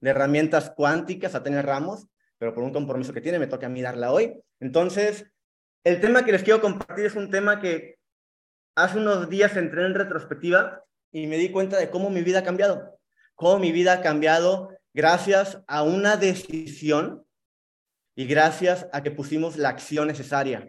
de herramientas cuánticas a tener Ramos, pero por un compromiso que tiene me toca a mí darla hoy. Entonces, el tema que les quiero compartir es un tema que hace unos días entré en retrospectiva y me di cuenta de cómo mi vida ha cambiado, cómo mi vida ha cambiado gracias a una decisión y gracias a que pusimos la acción necesaria.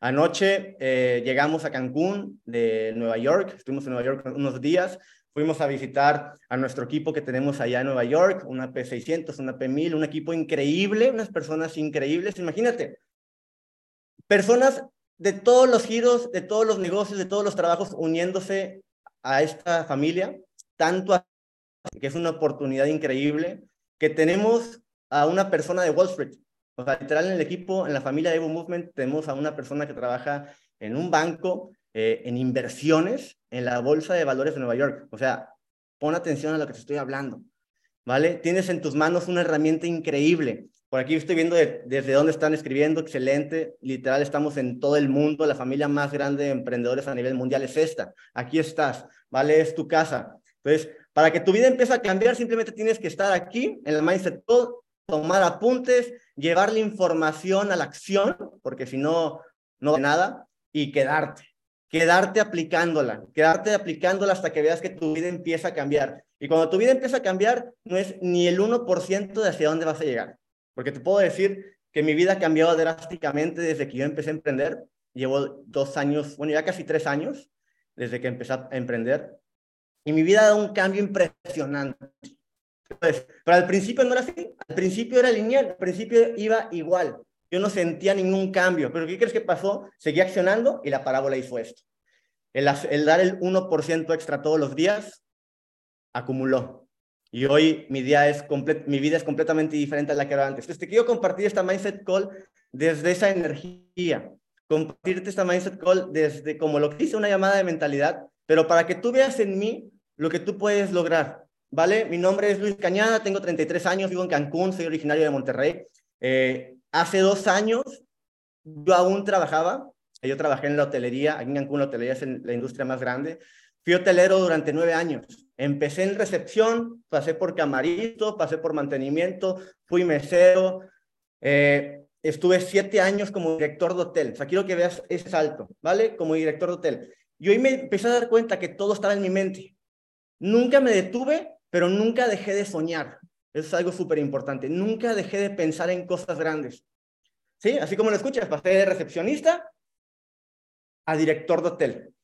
Anoche eh, llegamos a Cancún de Nueva York, estuvimos en Nueva York unos días, fuimos a visitar a nuestro equipo que tenemos allá en Nueva York, una P600, una P1000, un equipo increíble, unas personas increíbles, imagínate, personas de todos los giros, de todos los negocios, de todos los trabajos uniéndose a esta familia, tanto que es una oportunidad increíble, que tenemos a una persona de Wall Street. O sea, literal en el equipo, en la familia de Evo Movement, tenemos a una persona que trabaja en un banco, eh, en inversiones, en la Bolsa de Valores de Nueva York. O sea, pon atención a lo que te estoy hablando, ¿vale? Tienes en tus manos una herramienta increíble. Por aquí estoy viendo desde dónde están escribiendo, excelente. Literal, estamos en todo el mundo. La familia más grande de emprendedores a nivel mundial es esta. Aquí estás, ¿vale? Es tu casa. Entonces, para que tu vida empiece a cambiar, simplemente tienes que estar aquí en el Mindset tomar apuntes, llevar la información a la acción, porque si no, no va nada, y quedarte. Quedarte aplicándola, quedarte aplicándola hasta que veas que tu vida empieza a cambiar. Y cuando tu vida empieza a cambiar, no es ni el 1% de hacia dónde vas a llegar. Porque te puedo decir que mi vida ha cambiado drásticamente desde que yo empecé a emprender. Llevo dos años, bueno, ya casi tres años desde que empecé a emprender. Y mi vida ha dado un cambio impresionante. Pues, pero al principio no era así. Al principio era lineal. Al principio iba igual. Yo no sentía ningún cambio. Pero ¿qué crees que pasó? Seguí accionando y la parábola hizo esto. El, el dar el 1% extra todos los días acumuló. Y hoy mi, día es mi vida es completamente diferente a la que era antes. Entonces, te quiero compartir esta Mindset Call desde esa energía. Compartirte esta Mindset Call desde como lo que dice una llamada de mentalidad, pero para que tú veas en mí lo que tú puedes lograr. ¿Vale? Mi nombre es Luis Cañada, tengo 33 años, vivo en Cancún, soy originario de Monterrey. Eh, hace dos años yo aún trabajaba, yo trabajé en la hotelería, aquí en Cancún la hotelería es la industria más grande. Fui hotelero durante nueve años. Empecé en recepción, pasé por camarito, pasé por mantenimiento, fui mesero, eh, estuve siete años como director de hotel. O sea, que veas ese salto, ¿vale? Como director de hotel. Y hoy me empecé a dar cuenta que todo estaba en mi mente. Nunca me detuve, pero nunca dejé de soñar. Eso es algo súper importante. Nunca dejé de pensar en cosas grandes. ¿Sí? Así como lo escuchas, pasé de recepcionista a director de hotel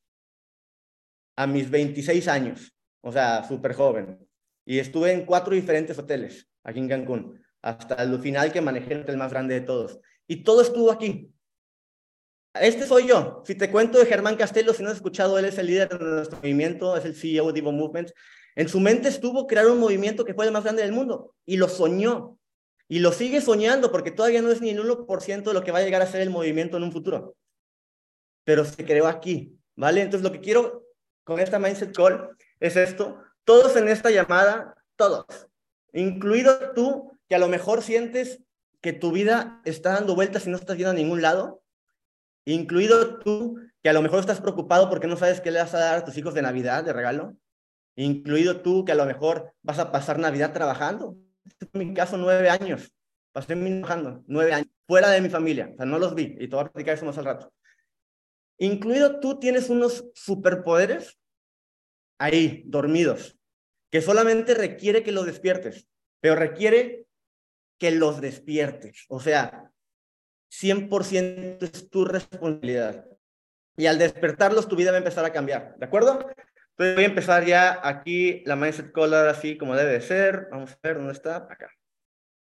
a mis 26 años o sea, súper joven. Y estuve en cuatro diferentes hoteles aquí en Cancún, hasta el final que manejé el hotel más grande de todos. Y todo estuvo aquí. Este soy yo. Si te cuento de Germán Castelo, si no has escuchado, él es el líder de nuestro movimiento, es el CEO de Evo Movement. En su mente estuvo crear un movimiento que fue el más grande del mundo y lo soñó. Y lo sigue soñando porque todavía no es ni el 1% de lo que va a llegar a ser el movimiento en un futuro. Pero se creó aquí, ¿vale? Entonces lo que quiero con esta Mindset Call es esto. Todos en esta llamada, todos, incluido tú, que a lo mejor sientes que tu vida está dando vueltas y no estás yendo a ningún lado, incluido tú, que a lo mejor estás preocupado porque no sabes qué le vas a dar a tus hijos de Navidad, de regalo, incluido tú, que a lo mejor vas a pasar Navidad trabajando. Este en mi caso, nueve años. Pasé trabajando, nueve años, fuera de mi familia. O sea, no los vi y te voy a platicar eso más al rato. Incluido tú tienes unos superpoderes ahí, dormidos, que solamente requiere que los despiertes, pero requiere que los despiertes. O sea, 100% es tu responsabilidad. Y al despertarlos, tu vida va a empezar a cambiar, ¿de acuerdo? Entonces voy a empezar ya aquí la Mindset Color así como debe de ser. Vamos a ver dónde está. Acá.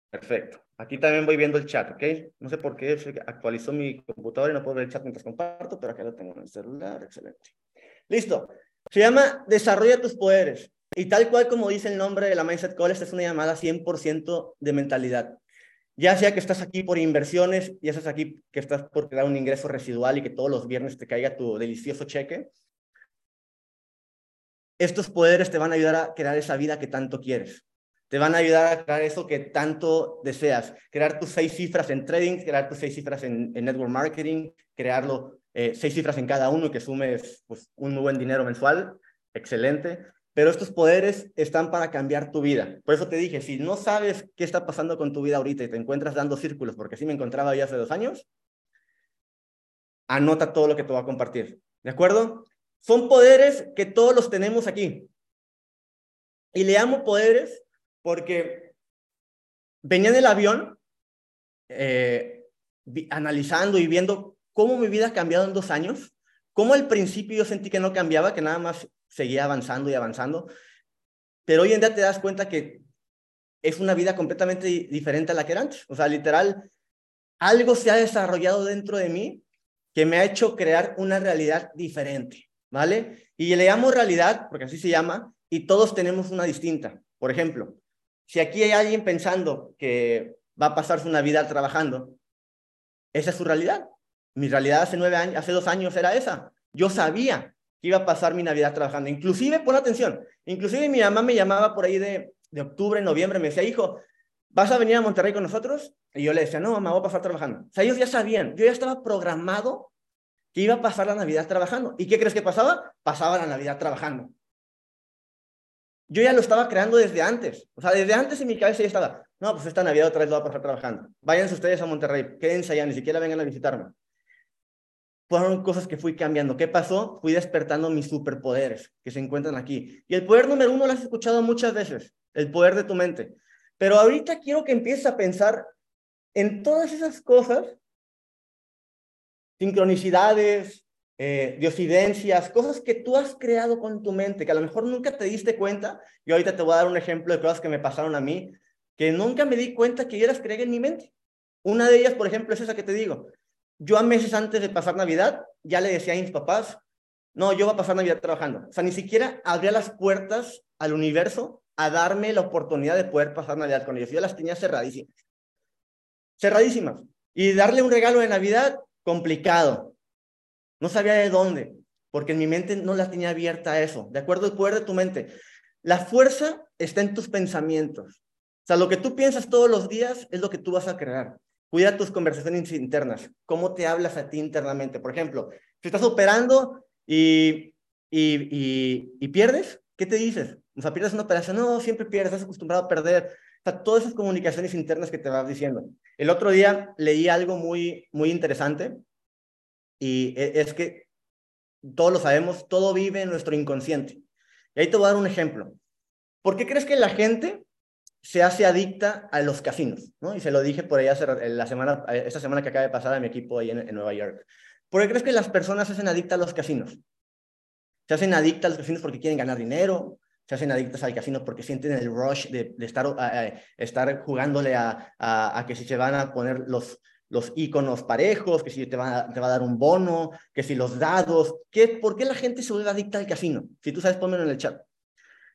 Perfecto. Aquí también voy viendo el chat, ¿ok? No sé por qué actualizó mi computadora y no puedo ver el chat mientras comparto, pero acá lo tengo en el celular. Excelente. Listo. Se llama Desarrolla tus poderes. Y tal cual como dice el nombre de la Mindset Call, esta es una llamada 100% de mentalidad. Ya sea que estás aquí por inversiones, ya seas aquí que estás por crear un ingreso residual y que todos los viernes te caiga tu delicioso cheque, estos poderes te van a ayudar a crear esa vida que tanto quieres. Te van a ayudar a crear eso que tanto deseas. Crear tus seis cifras en trading, crear tus seis cifras en, network marketing, crearlo eh, seis cifras en cada uno y que sumes pues, un muy buen dinero mensual, excelente. pero estos poderes están para cambiar tu vida. Por eso te dije, si no sabes qué está pasando con tu vida ahorita y te encuentras dando círculos, porque así me encontraba ya hace dos años, anota todo lo que te voy a compartir. ¿De acuerdo? Son poderes que todos los tenemos aquí. Y le llamo poderes porque venía en el avión eh, analizando y viendo cómo mi vida ha cambiado en dos años, cómo al principio yo sentí que no cambiaba, que nada más seguía avanzando y avanzando, pero hoy en día te das cuenta que es una vida completamente diferente a la que era antes. O sea, literal, algo se ha desarrollado dentro de mí que me ha hecho crear una realidad diferente, ¿vale? Y le llamo realidad, porque así se llama, y todos tenemos una distinta. Por ejemplo, si aquí hay alguien pensando que va a pasarse una vida trabajando, esa es su realidad. Mi realidad hace nueve años, hace dos años era esa. Yo sabía que iba a pasar mi Navidad trabajando. Inclusive, pon atención, inclusive mi mamá me llamaba por ahí de, de octubre, noviembre, me decía, hijo, ¿vas a venir a Monterrey con nosotros? Y yo le decía, no, mamá, voy a pasar trabajando. O sea, ellos ya sabían, yo ya estaba programado que iba a pasar la Navidad trabajando. ¿Y qué crees que pasaba? Pasaba la Navidad trabajando. Yo ya lo estaba creando desde antes. O sea, desde antes en mi cabeza ya estaba, no, pues esta Navidad otra vez lo voy a pasar trabajando. Váyanse ustedes a Monterrey, quédense allá, ni siquiera vengan a visitarme fueron cosas que fui cambiando. ¿Qué pasó? Fui despertando mis superpoderes que se encuentran aquí. Y el poder número uno lo has escuchado muchas veces, el poder de tu mente. Pero ahorita quiero que empieces a pensar en todas esas cosas, sincronicidades, eh, diosidencias, cosas que tú has creado con tu mente, que a lo mejor nunca te diste cuenta. Y ahorita te voy a dar un ejemplo de cosas que me pasaron a mí, que nunca me di cuenta que yo las en mi mente. Una de ellas, por ejemplo, es esa que te digo. Yo a meses antes de pasar Navidad ya le decía a mis papás, no, yo voy a pasar Navidad trabajando. O sea, ni siquiera abría las puertas al universo a darme la oportunidad de poder pasar Navidad con ellos. Yo las tenía cerradísimas. Cerradísimas. Y darle un regalo de Navidad, complicado. No sabía de dónde, porque en mi mente no la tenía abierta a eso. De acuerdo al poder de tu mente. La fuerza está en tus pensamientos. O sea, lo que tú piensas todos los días es lo que tú vas a crear. Cuida tus conversaciones internas. ¿Cómo te hablas a ti internamente? Por ejemplo, si estás operando y, y, y, pierdes, ¿qué te dices? O sea, pierdes una operación, no, siempre pierdes, estás acostumbrado a perder. O sea, todas esas comunicaciones internas que te vas diciendo. El otro día leí algo muy, muy interesante y e, es que todos lo sabemos, todo vive en nuestro inconsciente. Y ahí te voy a dar un ejemplo. ¿Por qué crees que la gente se hace adicta a los casinos, ¿no? Y se lo dije por ahí hace, la semana, esta semana que acaba de pasar a mi equipo ahí en, Nueva York. ¿Por qué crees que las personas se hacen adictas a los casinos? Se hacen adictas a los casinos porque quieren ganar dinero, se hacen adictas al casino porque sienten el rush de, estar, estar jugándole a, a, que si se van a poner los, los iconos parejos, que si te va, te va a dar un bono, que si los dados. ¿Qué, ¿Por qué la gente se vuelve adicta al casino? Si tú sabes, pónmelo en el chat.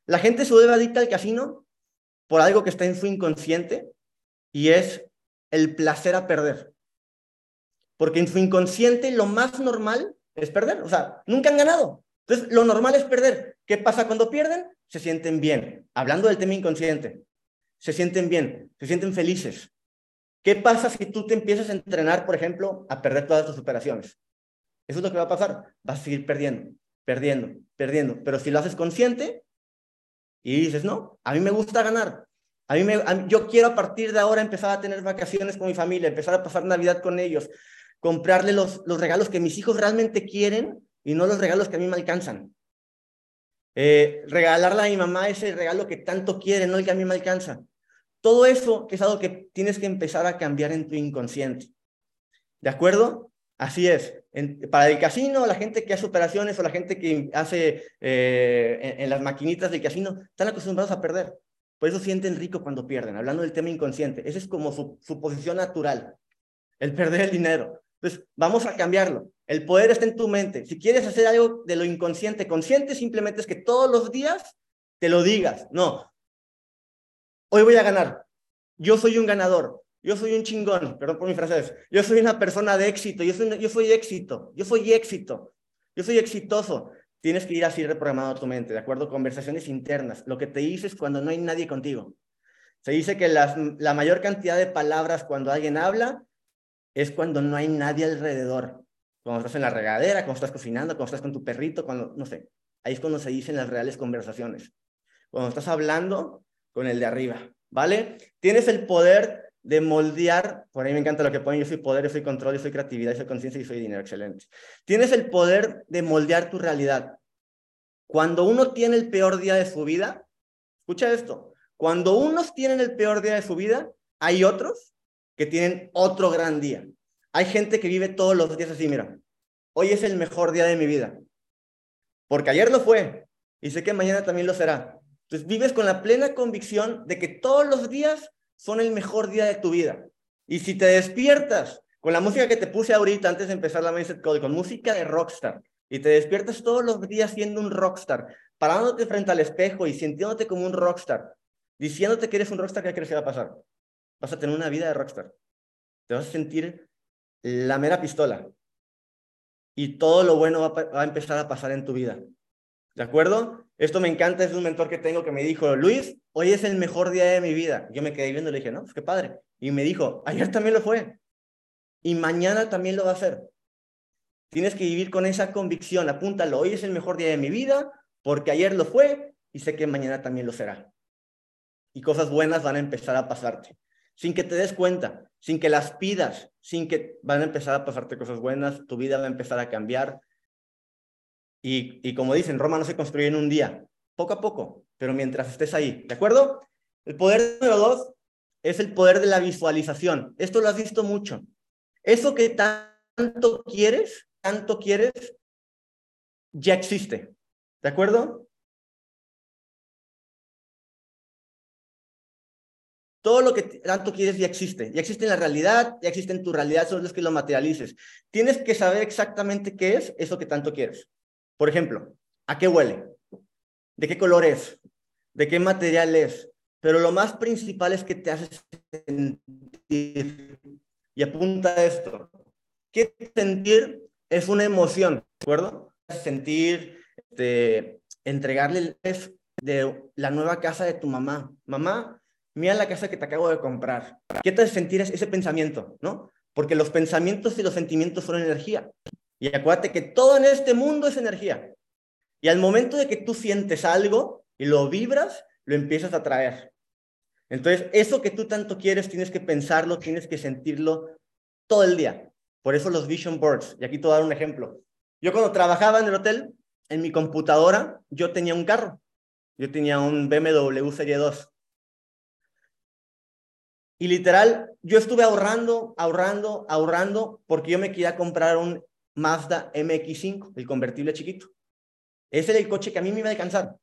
La gente se vuelve adicta al casino por algo que está en su inconsciente y es el placer a perder. Porque en su inconsciente lo más normal es perder. O sea, nunca han ganado. Entonces, lo normal es perder. ¿Qué pasa cuando pierden? Se sienten bien. Hablando del tema inconsciente, se sienten bien, se sienten felices. ¿Qué pasa si tú te empiezas a entrenar, por ejemplo, a perder todas tus operaciones? Eso es lo que va a pasar. Vas a seguir perdiendo, perdiendo, perdiendo. Pero si lo haces consciente, y dices, no, a mí me gusta ganar. A mí, me, yo quiero a partir de ahora empezar a tener vacaciones con mi familia, empezar a pasar Navidad con ellos, comprarle los, los regalos que mis hijos realmente quieren y no los regalos que a mí me alcanzan. Eh, regalarle a mi mamá ese regalo que tanto quiere, no el que a mí me alcanza. Todo eso es algo que tienes que empezar a cambiar en tu inconsciente. ¿De acuerdo? Así es. para el casino, la gente que hace operaciones o la gente que hace eh, en, las maquinitas del casino, están acostumbrados a perder. Por eso sienten rico cuando pierden, hablando del tema inconsciente. Esa es como su, su posición natural, el perder el dinero. Entonces, vamos a cambiarlo. El poder está en tu mente. Si quieres hacer algo de lo inconsciente, consciente simplemente es que todos los días te lo digas. No, hoy voy a ganar. Yo soy un ganador yo soy un chingón, perdón por mi francés, yo soy una persona de éxito, yo soy, yo éxito, yo soy éxito, yo soy exitoso. Tienes que ir así reprogramado tu mente, ¿de acuerdo? Conversaciones internas, lo que te dices cuando no hay nadie contigo. Se dice que las, la mayor cantidad de palabras cuando alguien habla es cuando no hay nadie alrededor. Cuando estás en la regadera, cuando estás cocinando, cuando estás con tu perrito, cuando, no sé. ahí es cuando se dicen las reales conversaciones. Cuando estás hablando con el de arriba, ¿vale? Tienes el poder de moldear, por ahí me encanta lo que ponen, yo soy poder, yo soy control, yo soy creatividad, yo soy conciencia y soy dinero, excelente. Tienes el poder de moldear tu realidad. Cuando uno tiene el peor día de su vida, escucha esto, cuando unos tienen el peor día de su vida, hay otros que tienen otro gran día. Hay gente que vive todos los días así, mira, hoy es el mejor día de mi vida, porque ayer lo fue y sé que mañana también lo será. Entonces vives con la plena convicción de que todos los días son el mejor día de tu vida. Y si te despiertas con la música que te puse ahorita antes de empezar la Mindset Code, con música de rockstar, y te despiertas todos los días siendo un rockstar, parándote frente al espejo y sintiéndote como un rockstar, diciéndote que eres un rockstar, ¿qué crees que va a pasar? Vas a tener una vida de rockstar. Te vas a sentir la mera pistola. Y todo lo bueno va, va a empezar a pasar en tu vida. ¿De acuerdo? Esto me encanta, es un mentor que tengo que me dijo, Luis, hoy es el mejor día de mi vida. Yo me quedé viendo y le dije, no, pues qué padre. Y me dijo, ayer también lo fue. Y mañana también lo va a hacer. Tienes que vivir con esa convicción, apúntalo, hoy es el mejor día de mi vida porque ayer lo fue y sé que mañana también lo será. Y cosas buenas van a empezar a pasarte, sin que te des cuenta, sin que las pidas, sin que van a empezar a pasarte cosas buenas, tu vida va a empezar a cambiar. Y, y como dicen, Roma no se construye en un día, poco a poco, pero mientras estés ahí, ¿de acuerdo? El poder número dos es el poder de la visualización. Esto lo has visto mucho. Eso que tanto quieres, tanto quieres, ya existe. ¿De acuerdo? Todo lo que tanto quieres ya existe. Ya existe en la realidad, ya existe en tu realidad, solo es que lo materialices. Tienes que saber exactamente qué es eso que tanto quieres. Por ejemplo, ¿a qué huele? ¿De qué color es? ¿De qué material es? Pero lo más principal es que te hace sentir. Y apunta esto. ¿Qué sentir? es una emoción, ¿de acuerdo? Sentir, este, entregarle el de la nueva casa de tu mamá. Mamá, mira la casa que te acabo de comprar. ¿Qué te sentir ese pensamiento, no? Porque los pensamientos y los sentimientos son energía. Y acuérdate que todo en este mundo es energía. Y al momento de que tú sientes algo y lo vibras, lo empiezas a traer. Entonces, eso que tú tanto quieres, tienes que pensarlo, tienes que sentirlo todo el día. Por eso los vision boards. Y aquí te voy a dar un ejemplo. Yo cuando trabajaba en el hotel, en mi computadora, yo tenía un carro. Yo tenía un BMW Serie 2. Y literal, yo estuve ahorrando, ahorrando, ahorrando, porque yo me quería comprar un Mazda MX5, el convertible chiquito. Ese era el coche que a mí me iba a alcanzar.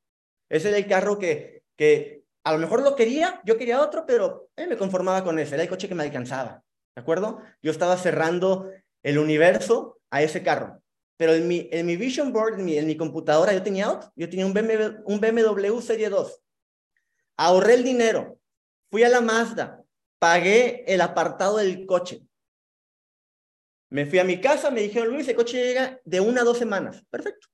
Ese era el carro que, que a lo mejor lo quería, yo quería otro, pero eh, me conformaba con ese. Era el coche que me alcanzaba. ¿De acuerdo? Yo estaba cerrando el universo a ese carro. Pero en mi, en mi vision board, en mi, en mi computadora, yo tenía otro. Yo tenía un BMW, un BMW Serie 2. Ahorré el dinero. Fui a la Mazda. Pagué el apartado del coche. Me fui a mi casa, me dijeron, Luis, el coche llega de una a dos semanas. Perfecto.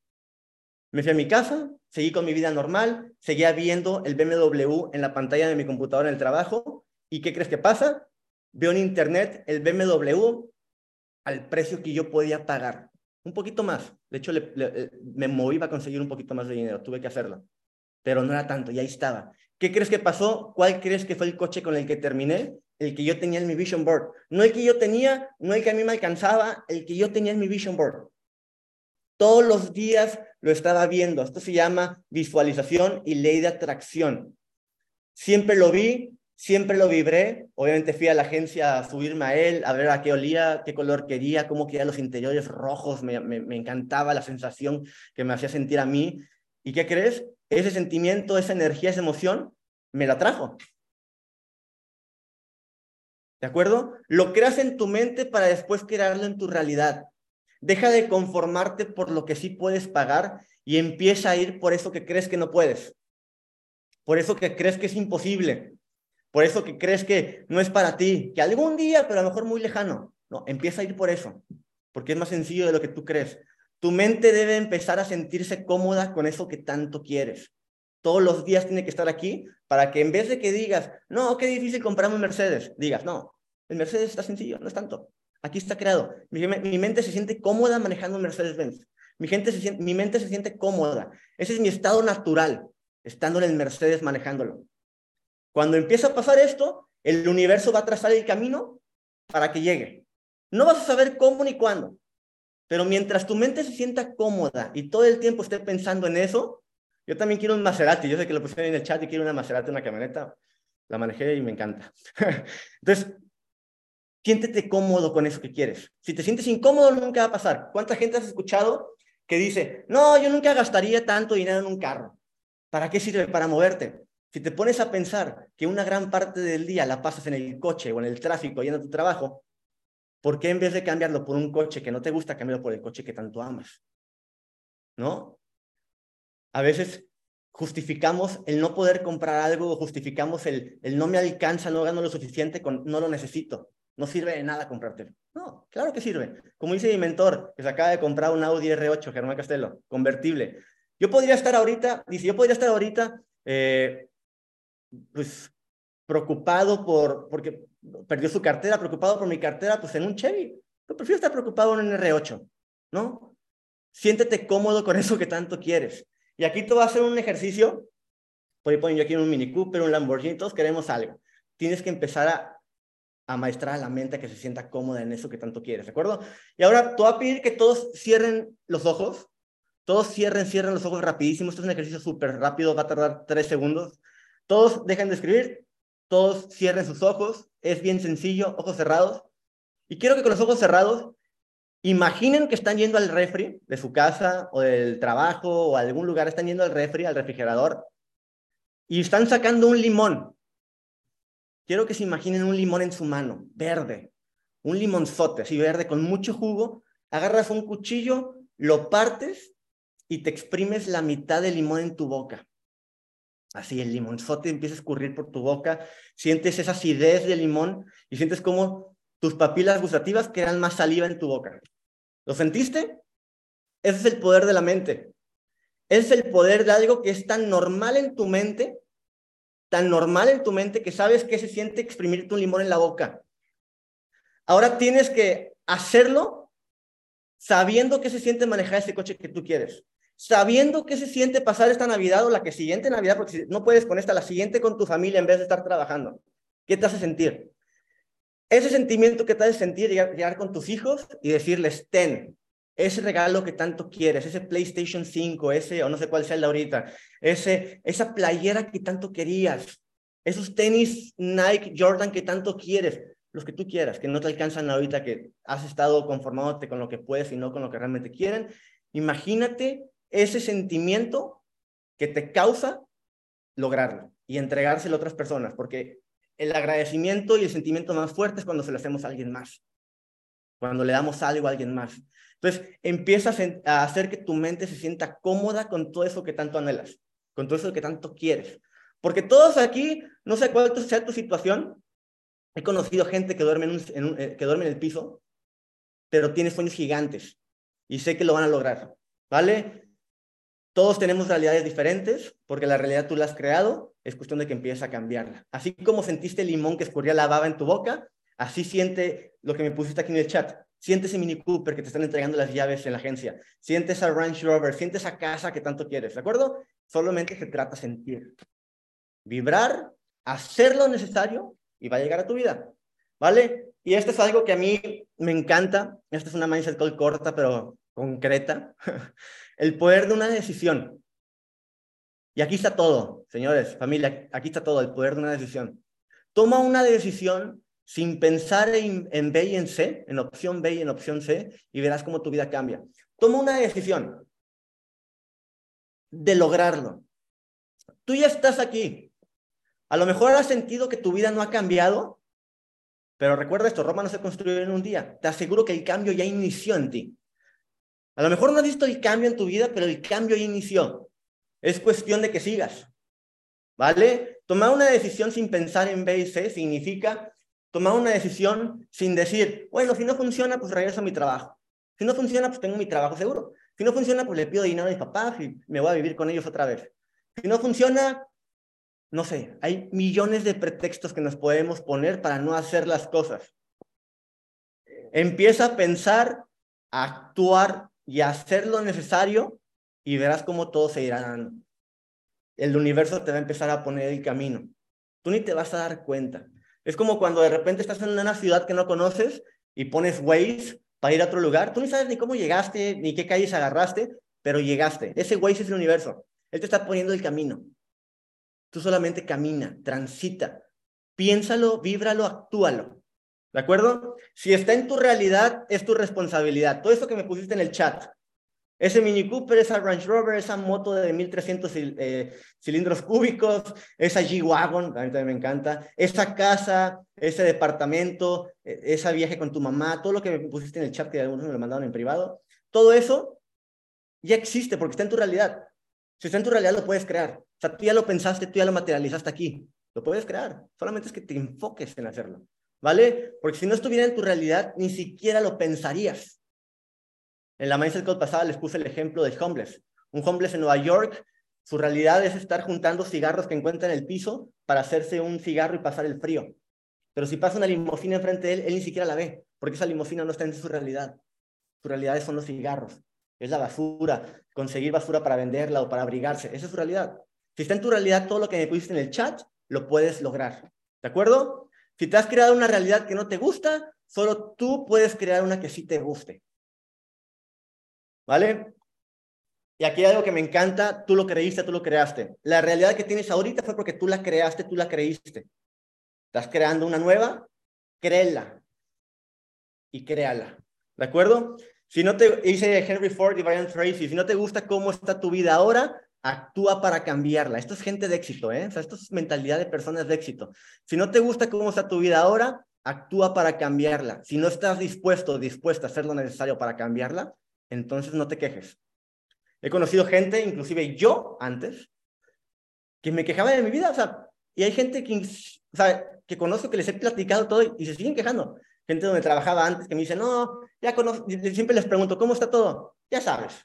Me fui a mi casa, seguí con mi vida normal, seguía viendo el BMW en la pantalla de mi computadora en el trabajo. ¿Y qué crees que pasa? veo en internet el BMW al precio que yo podía pagar. Un poquito más. De hecho, eh, me moví para conseguir un poquito más de dinero. Tuve que hacerlo. Pero no era tanto, y ahí estaba. ¿Qué crees que pasó? ¿Cuál crees que fue el coche con el que terminé? El que yo tenía en mi vision board. No el que yo tenía, no el que a mí me alcanzaba, el que yo tenía en mi vision board. Todos los días lo estaba viendo. Esto se llama visualización y ley de atracción. Siempre lo vi, Siempre lo vibré. Obviamente fui a la agencia a subirme a él, a ver a qué olía, qué color quería, cómo querían los interiores rojos. Me, me, encantaba la sensación que me hacía sentir a mí. ¿Y qué crees? Ese sentimiento, esa energía, esa emoción, me la trajo. ¿De acuerdo? Lo creas en tu mente para después crearlo en tu realidad. Deja de conformarte por lo que sí puedes pagar y empieza a ir por eso que crees que no puedes. Por eso que crees que es imposible. Por eso que crees que no es para ti, que algún día, pero a lo mejor muy lejano. No, empieza a ir por eso, porque es más sencillo de lo que tú crees. Tu mente debe empezar a sentirse cómoda con eso que tanto quieres. Todos los días tiene que estar aquí para que en vez de que digas, no, qué difícil comprarme un Mercedes, digas, no, el Mercedes está sencillo, no es tanto. Aquí está creado. Mi, mi mente se siente cómoda manejando un Mercedes-Benz. Mi, gente se mi mente se siente cómoda. Ese es mi estado natural, estando en el Mercedes manejándolo. Cuando empieza a pasar esto, el universo va a trazar el camino para que llegue. No vas a saber cómo ni cuándo, pero mientras tu mente se sienta cómoda y todo el tiempo esté pensando en eso, yo también quiero un Maserati. Yo sé que lo pusieron en el chat y quiero una Maserati, una camioneta. La manejé y me encanta. Entonces, siéntete cómodo con eso que quieres. Si te sientes incómodo, nunca va a pasar. ¿Cuánta gente has escuchado que dice, no, yo nunca gastaría tanto dinero en un carro? ¿Para qué sirve? Para moverte. Si te pones a pensar que una gran parte del día la pasas en el coche o en el tráfico yendo a tu trabajo, ¿por qué en vez de cambiarlo por un coche que no te gusta, cambiarlo por el coche que tanto amas? ¿No? A veces justificamos el no poder comprar algo justificamos el, el no me alcanza, no gano lo suficiente, no lo necesito. No sirve de nada comprártelo. No, claro que sirve. Como dice mi mentor, que se acaba de comprar un Audi R8, Germán Castelo, convertible. Yo podría estar ahorita, dice, yo podría estar ahorita, eh, pues, preocupado por, porque perdió su cartera, preocupado por mi cartera, pues en un Chevy. Yo prefiero estar preocupado en un R8, ¿no? Siéntete cómodo con eso que tanto quieres. Y aquí te voy a hacer un ejercicio. Por ahí ponen yo aquí un Mini Cooper, un Lamborghini, todos queremos algo. Tienes que empezar a a maestrar a la mente que se sienta cómoda en eso que tanto quieres, ¿de acuerdo? Y ahora te voy a pedir que todos cierren los ojos, todos cierren, cierren los ojos rapidísimo, esto es un ejercicio súper rápido, va a tardar tres segundos. Todos dejen de escribir, todos cierren sus ojos, es bien sencillo, ojos cerrados. Y quiero que con los ojos cerrados imaginen que están yendo al refri de su casa o del trabajo o a algún lugar, están yendo al refri, al refrigerador, y están sacando un limón. Quiero que se imaginen un limón en su mano, verde, un limonzote, así verde, con mucho jugo. Agarras un cuchillo, lo partes y te exprimes la mitad del limón en tu boca. Así el limonzote empieza a escurrir por tu boca, sientes esa acidez del limón y sientes como tus papilas gustativas quedan más saliva en tu boca. ¿Lo sentiste? Ese es el poder de la mente. Es el poder de algo que es tan normal en tu mente tan normal en tu mente que sabes que se siente exprimirte un limón en la boca. Ahora tienes que hacerlo sabiendo que se siente manejar ese coche que tú quieres. Sabiendo que se siente pasar esta Navidad o la que siguiente Navidad, porque no puedes con esta, la siguiente con tu familia en vez de estar trabajando. ¿Qué te hace sentir? Ese sentimiento que te hace sentir, llegar, llegar con tus hijos y decirles, ten, ese regalo que tanto quieres, ese PlayStation 5, ese, o no sé cuál sea el de ahorita, ese, esa playera que tanto querías, esos tenis Nike Jordan que tanto quieres, los que tú quieras, que no te alcanzan ahorita, que has estado conformándote con lo que puedes y no con lo que realmente quieren. Imagínate ese sentimiento que te causa lograrlo y entregárselo a otras personas, porque el agradecimiento y el sentimiento más fuerte es cuando se lo hacemos a alguien más, cuando le damos algo a alguien más. Entonces, empiezas a hacer que tu mente se sienta cómoda con todo eso que tanto anhelas, con todo eso que tanto quieres. Porque todos aquí, no sé cuál sea tu situación, he conocido gente que duerme eh, que duerme en el piso, pero tiene sueños gigantes y sé que lo van a lograr, ¿vale? Todos tenemos realidades diferentes porque la realidad tú la has creado, es cuestión de que empieces a cambiarla. Así como sentiste el limón que escurría la baba en tu boca, así siente lo que me pusiste aquí en el chat. Siente ese Mini Cooper que te están entregando las llaves en la agencia. Siente esa Range Rover, siente esa casa que tanto quieres, ¿de acuerdo? Solamente se trata de sentir. Vibrar, hacer lo necesario y va a llegar a tu vida, ¿vale? Y esto es algo que a mí me encanta. Esta es una mindset call corta, pero concreta. El poder de una decisión. Y aquí está todo, señores, familia, aquí está todo, el poder de una decisión. Toma una decisión sin pensar en, B y en C, en opción B y en opción C, y verás cómo tu vida cambia. Toma una decisión de lograrlo. Tú ya estás aquí. A lo mejor has sentido que tu vida no ha cambiado, pero recuerda esto, Roma no se construyó en un día. Te aseguro que el cambio ya inició en ti. A lo mejor no has visto el cambio en tu vida, pero el cambio inició. Es cuestión de que sigas. ¿Vale? Tomar una decisión sin pensar en B y C significa tomar una decisión sin decir, bueno, si no funciona, pues regreso a mi trabajo. Si no funciona, pues tengo mi trabajo seguro. Si no funciona, pues le pido dinero a mis papás y me voy a vivir con ellos otra vez. Si no funciona, no sé, hay millones de pretextos que nos podemos poner para no hacer las cosas. Empieza a pensar, a actuar y hacer lo necesario y verás cómo todo se irá dando. El universo te va a empezar a poner el camino. Tú ni te vas a dar cuenta. Es como cuando de repente estás en una ciudad que no conoces y pones Waze para ir a otro lugar. Tú ni sabes ni cómo llegaste, ni qué calles agarraste, pero llegaste. Ese Waze es el universo. Él te está poniendo el camino. Tú solamente camina, transita, piénsalo, víbralo, actúalo. ¿De acuerdo? Si está en tu realidad, es tu responsabilidad. Todo eso que me pusiste en el chat, ese Mini Cooper, esa Range Rover, esa moto de 1300 eh, cilindros cúbicos, esa G-Wagon, a mí también me encanta, esa casa, ese departamento, e, esa viaje con tu mamá, todo lo que me pusiste en el chat que algunos me lo mandaron en privado, todo eso ya existe porque está en tu realidad. Si está en tu realidad, lo puedes crear. O sea, tú ya lo pensaste, tú ya lo materializaste aquí. Lo puedes crear. Solamente es que te enfoques en hacerlo. ¿Vale? Porque si no estuviera en tu realidad, ni siquiera lo pensarías. En la Mindset Code pasada les puse el ejemplo del homeless. Un homeless en Nueva York, su realidad es estar juntando cigarros que encuentra en el piso para hacerse un cigarro y pasar el frío. Pero si pasa una limusina enfrente de él, él ni siquiera la ve, porque esa limusina no está en su realidad. Su realidad son los cigarros es la basura, conseguir basura para venderla o para abrigarse. Esa es su realidad. Si está en tu realidad todo lo que me pusiste en el chat, lo puedes lograr. ¿De acuerdo? Si te has creado una realidad que no te gusta, solo tú puedes crear una que sí te guste. ¿Vale? Y aquí hay algo que me encanta, tú lo creíste, tú lo creaste. La realidad que tienes ahorita fue porque tú la creaste, tú la creíste. Estás creando una nueva, créela y créala. ¿De acuerdo? Si no te, dice Henry Ford y Brian Tracy, si no te gusta cómo está tu vida ahora, actúa para cambiarla. Esto es gente de éxito, ¿eh? O sea, esto es mentalidad de personas de éxito. Si no te gusta cómo está tu vida ahora, actúa para cambiarla. Si no estás dispuesto o dispuesta a hacer lo necesario para cambiarla, entonces no te quejes. He conocido gente, inclusive yo antes, que me quejaba de mi vida, o sea, y hay gente que, o sea, que conozco que les he platicado todo y se siguen quejando gente donde trabajaba antes que me dice, no, ya conozco, siempre les pregunto, ¿cómo está todo? Ya sabes,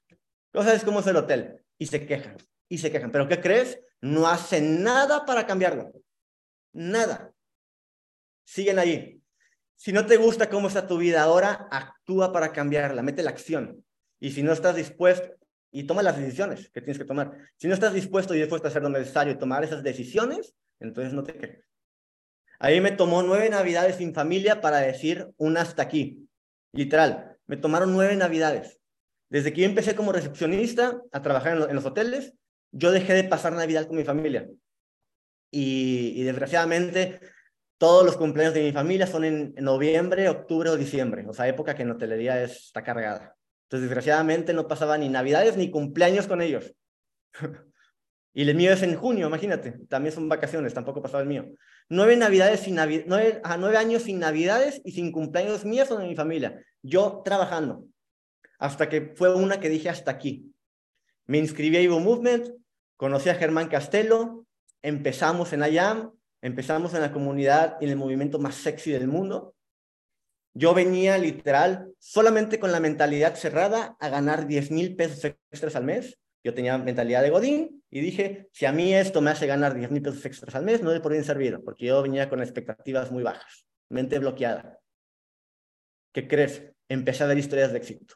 no sabes cómo es el hotel. Y se quejan, y se quejan. ¿Pero qué crees? No hacen nada para cambiarlo. Nada. Siguen ahí. Si no te gusta cómo está tu vida ahora, actúa para cambiarla, mete la acción. Y si no estás dispuesto, y toma las decisiones que tienes que tomar. Si no estás dispuesto y dispuesto a hacer lo necesario y tomar esas decisiones, entonces no te quejes. Ahí me tomó nueve navidades sin familia para decir un hasta aquí. Literal, me tomaron nueve navidades. Desde que yo empecé como recepcionista a trabajar en, los hoteles, yo dejé de pasar Navidad con mi familia. Y, desgraciadamente, todos los cumpleaños de mi familia son en, noviembre, octubre o diciembre, o sea, época que en hotelería está cargada. Entonces, desgraciadamente, no pasaba ni Navidades ni cumpleaños con ellos. y el mío es en junio, imagínate, también son vacaciones, tampoco pasaba el mío. Nueve navidades sin nueve, a nueve años sin navidades y sin cumpleaños míos o de mi familia. Yo trabajando. Hasta que fue una que dije hasta aquí. Me inscribí a Evo Movement, conocí a Germán Castelo, empezamos en IAM, empezamos en la comunidad y en el movimiento más sexy del mundo. Yo venía literal solamente con la mentalidad cerrada a ganar 10 mil pesos extras al mes yo tenía mentalidad de Godín y dije, si a mí esto me hace ganar 10 mil pesos extras al mes, no por bien servido, porque yo venía con expectativas muy bajas, mente bloqueada. ¿Qué crees? Empecé a ver historias de éxito.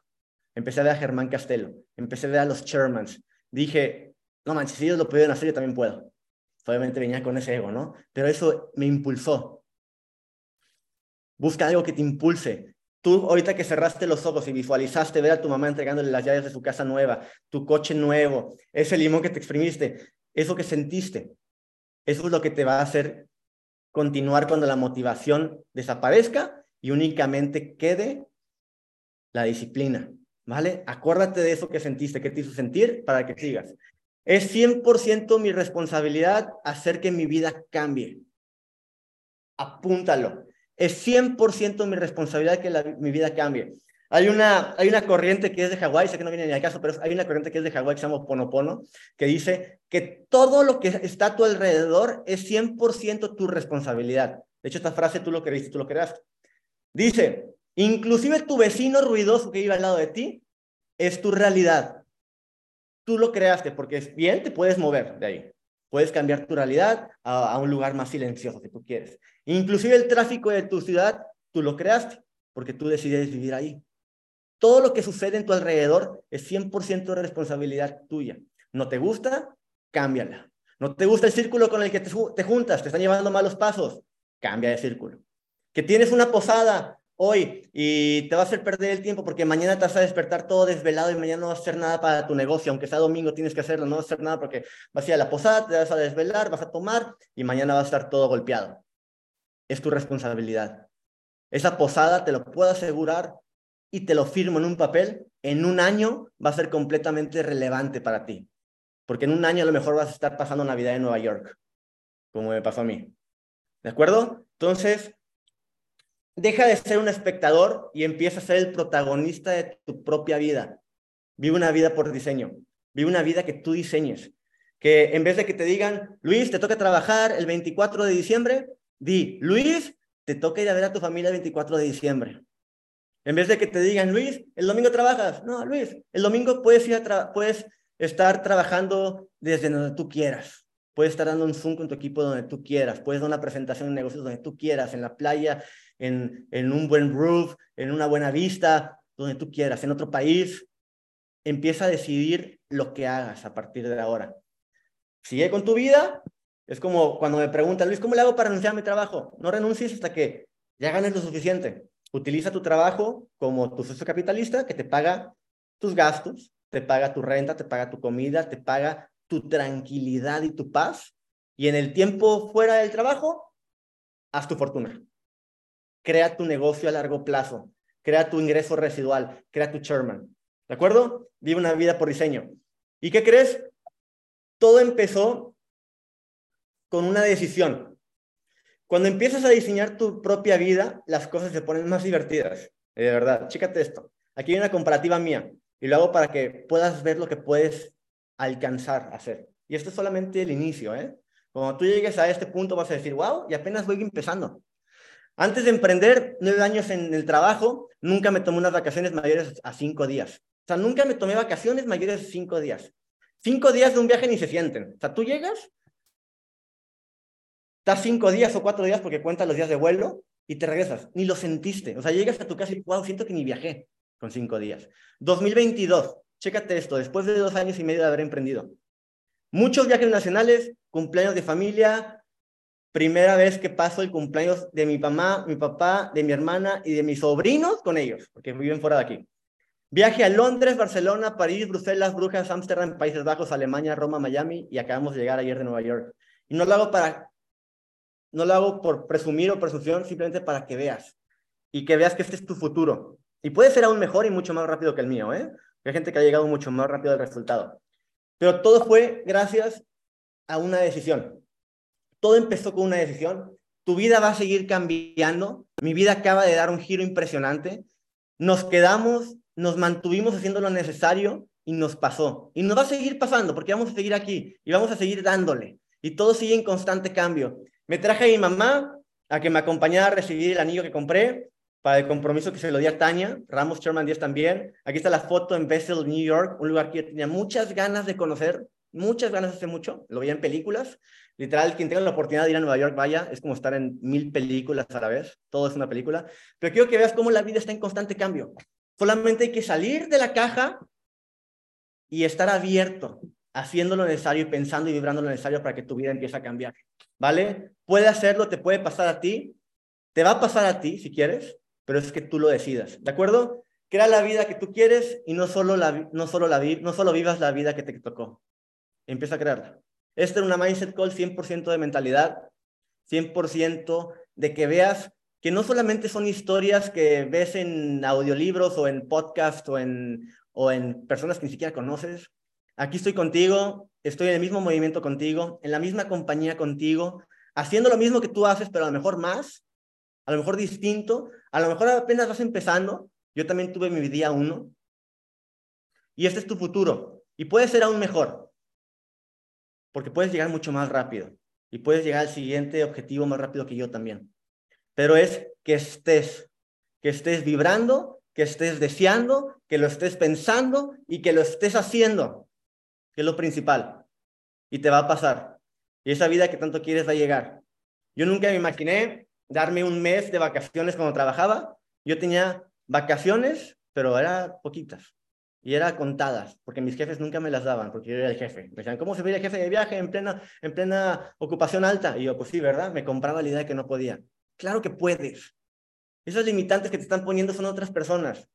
Empecé a ver a Germán Castelo, empecé a ver a los Shermans. Dije, no manches, si ellos lo pudieron hacer, yo también puedo. Obviamente venía con ese ego, ¿no? Pero eso me impulsó. Busca algo que te impulse. Tú ahorita que cerraste los ojos y visualizaste ver a tu mamá entregándole las llaves de su casa nueva, tu coche nuevo, ese limón que te exprimiste, eso que sentiste, eso es lo que te va a hacer continuar cuando la motivación desaparezca y únicamente quede la disciplina, ¿vale? Acuérdate de eso que sentiste, que te hizo sentir para que sigas. Es 100% mi responsabilidad hacer que mi vida cambie. Apúntalo es 100% mi responsabilidad que mi vida cambie. Hay una, hay una corriente que es de Hawái, sé que no viene ni al caso, pero hay una corriente que es de Hawái que se llama Ponopono, que dice que todo lo que está a tu alrededor es 100% tu responsabilidad. De hecho, esta frase tú lo creíste, tú lo creaste. Dice, inclusive tu vecino ruidoso que iba al lado de ti es tu realidad. Tú lo creaste porque es bien, te puedes mover de ahí. Puedes cambiar tu realidad a, un lugar más silencioso si tú quieres. Inclusive el tráfico de tu ciudad, tú lo creaste porque tú decides vivir ahí. Todo lo que sucede en tu alrededor es 100% responsabilidad tuya. ¿No te gusta? Cámbiala. ¿No te gusta el círculo con el que te, te juntas? ¿Te están llevando malos pasos? Cambia de círculo. Que tienes una posada hoy y te va a hacer perder el tiempo porque mañana te vas a despertar todo desvelado y mañana no vas a hacer nada para tu negocio, aunque sea domingo tienes que hacerlo, no vas a hacer nada porque vas a ir a la posada, te vas a desvelar, vas a tomar y mañana vas a estar todo golpeado. Es tu responsabilidad. Esa posada, te lo puedo asegurar y te lo firmo en un papel, en un año va a ser completamente relevante para ti. Porque en un año a lo mejor vas a estar pasando Navidad en Nueva York, como me pasó a mí. ¿De acuerdo? Entonces, deja de ser un espectador y empieza a ser el protagonista de tu propia vida. Vive una vida por diseño. Vive una vida que tú diseñes. Que en vez de que te digan, Luis, te toca trabajar el 24 de diciembre, di, Luis, te toca ir a ver a tu familia el 24 de diciembre. En vez de que te digan, Luis, el domingo trabajas. No, Luis, el domingo puedes, ir a puedes estar trabajando desde donde tú quieras. Puedes estar dando un Zoom con tu equipo donde tú quieras. Puedes dar una presentación de negocios donde tú quieras, en la playa, en, en un buen roof, en una buena vista, donde tú quieras, en otro país. Empieza a decidir lo que hagas a partir de ahora. Sigue con tu vida. Es como cuando me preguntan, Luis, ¿cómo le hago para renunciar a mi trabajo? No renuncies hasta que ya ganes lo suficiente. Utiliza tu trabajo como tu socio capitalista que te paga tus gastos, te paga tu renta, te paga tu comida, te paga tu tranquilidad y tu paz. Y en el tiempo fuera del trabajo, haz tu fortuna crea tu negocio a largo plazo, crea tu ingreso residual, crea tu chairman. ¿De acuerdo? Vive una vida por diseño. ¿Y qué crees? Todo empezó con una decisión. Cuando empiezas a diseñar tu propia vida, las cosas se ponen más divertidas. De verdad, chécate esto. Aquí hay una comparativa mía y lo hago para que puedas ver lo que puedes alcanzar a hacer. Y esto es solamente el inicio, ¿eh? Cuando tú llegues a este punto vas a decir, wow, y apenas voy empezando. Antes de emprender nueve años en el trabajo, nunca me tomé unas vacaciones mayores a cinco días. O sea, nunca me tomé vacaciones mayores a cinco días. Cinco días de un viaje ni se sienten. O sea, tú llegas, estás cinco días o cuatro días porque cuentas los días de vuelo y te regresas. Ni lo sentiste. O sea, llegas a tu casa y, wow, siento que ni viajé con cinco días. 2022, chécate esto, después de dos años y medio de haber emprendido. Muchos viajes nacionales, cumpleaños de familia, primera vez que paso el cumpleaños de mi mamá, mi papá, de mi hermana y de mis sobrinos con ellos, porque viven fuera de aquí. Viaje a Londres, Barcelona, París, Bruselas, Brujas, Ámsterdam, Países Bajos, Alemania, Roma, Miami y acabamos de llegar ayer de Nueva York. Y no lo hago para, no lo hago por presumir o presunción, simplemente para que veas y que veas que este es tu futuro. Y puede ser aún mejor y mucho más rápido que el mío, ¿eh? Hay gente que ha llegado mucho más rápido al resultado. Pero todo fue gracias a una decisión todo empezó con una decisión. Tu vida va a seguir cambiando. Mi vida acaba de dar un giro impresionante. Nos quedamos, nos mantuvimos haciendo lo necesario y nos pasó. Y nos va a seguir pasando porque vamos a seguir aquí y vamos a seguir dándole. Y todo sigue en constante cambio. Me traje a mi mamá a que me acompañara a recibir el anillo que compré para el compromiso que se lo di a Tania, Ramos Sherman 10 también. Aquí está la foto en Bessel, New York, un lugar que yo tenía muchas ganas de conocer, muchas ganas hace mucho, lo veía en películas, Literal, quien tenga la oportunidad de ir a Nueva York, vaya, es como estar en mil películas a la vez, todo es una película, pero quiero que veas cómo la vida está en constante cambio. Solamente hay que salir de la caja y estar abierto, haciendo lo necesario y pensando y vibrando lo necesario para que tu vida empiece a cambiar, ¿vale? Puede hacerlo, te puede pasar a ti, te va a pasar a ti si quieres, pero es que tú lo decidas, ¿de acuerdo? Crea la vida que tú quieres y no solo, la, no solo, la, no solo vivas la vida que te tocó, empieza a crearla. Esta es una mindset call 100% de mentalidad, 100% de que veas que no solamente son historias que ves en audiolibros o en podcast o en, o en personas que ni siquiera conoces. Aquí estoy contigo, estoy en el mismo movimiento contigo, en la misma compañía contigo, haciendo lo mismo que tú haces, pero a lo mejor más, a lo mejor distinto, a lo mejor apenas vas empezando. Yo también tuve mi día uno. Y este es tu futuro. Y puede ser aún mejor porque puedes llegar mucho más rápido y puedes llegar al siguiente objetivo más rápido que yo también. Pero es que estés, que estés vibrando, que estés deseando, que lo estés pensando y que lo estés haciendo, que es lo principal. Y te va a pasar. Y esa vida que tanto quieres va a llegar. Yo nunca me imaginé darme un mes de vacaciones cuando trabajaba. Yo tenía vacaciones, pero eran poquitas. Y eran contadas, porque mis jefes nunca me las daban, porque yo era el jefe. Me decían, ¿cómo se veía el jefe de viaje en plena, en plena ocupación alta? Y yo, pues sí, ¿verdad? Me compraba la idea de que no podía. Claro que puedes. Esos limitantes que te están poniendo son otras personas.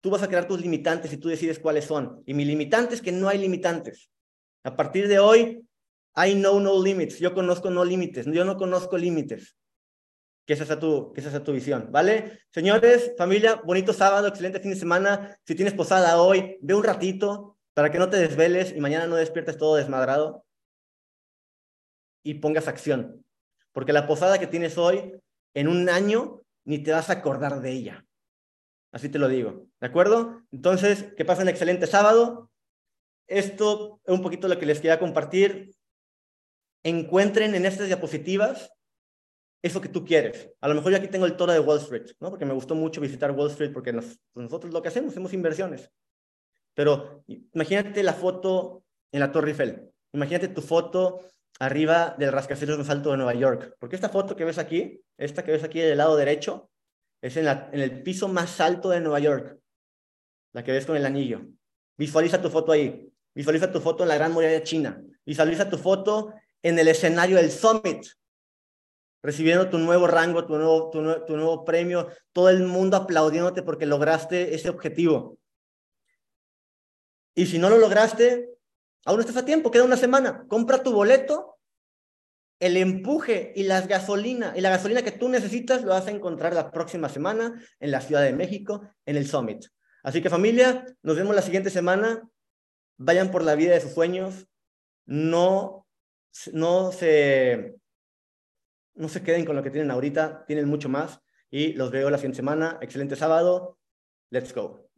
Tú vas a crear tus limitantes y tú decides cuáles son. Y mi limitante es que no hay limitantes. A partir de hoy, I know no limits. Yo conozco no límites. Yo no conozco límites. Que esa, sea tu, que esa sea tu visión, ¿vale? Señores, familia, bonito sábado, excelente fin de semana. Si tienes posada hoy, ve un ratito para que no te desveles y mañana no despiertes todo desmadrado y pongas acción. Porque la posada que tienes hoy, en un año, ni te vas a acordar de ella. Así te lo digo, ¿de acuerdo? Entonces, que pasen excelente sábado. Esto es un poquito lo que les quería compartir. Encuentren en estas diapositivas eso que tú quieres. A lo mejor yo aquí tengo el toro de Wall Street, ¿no? Porque me gustó mucho visitar Wall Street porque nosotros lo que hacemos, hacemos inversiones. Pero imagínate la foto en la Torre Eiffel. Imagínate tu foto arriba del rascacielos más alto de Nueva York. Porque esta foto que ves aquí, esta que ves aquí del lado derecho, es en, el piso más alto de Nueva York. La que ves con el anillo. Visualiza tu foto ahí. Visualiza tu foto en la Gran Muralla China. Visualiza tu foto en el escenario del Summit recibiendo tu nuevo rango, tu nuevo, tu, premio, todo el mundo aplaudiéndote porque lograste ese objetivo. Y si no lo lograste, aún estás a tiempo, queda una semana. Compra tu boleto, el empuje y las gasolina, y la gasolina que tú necesitas lo vas a encontrar la próxima semana en la Ciudad de México, en el Summit. Así que familia, nos vemos la siguiente semana. Vayan por la vida de sus sueños. No, no se no se queden con lo que tienen ahorita, tienen mucho más y los veo la siguiente semana. Excelente sábado. Let's go.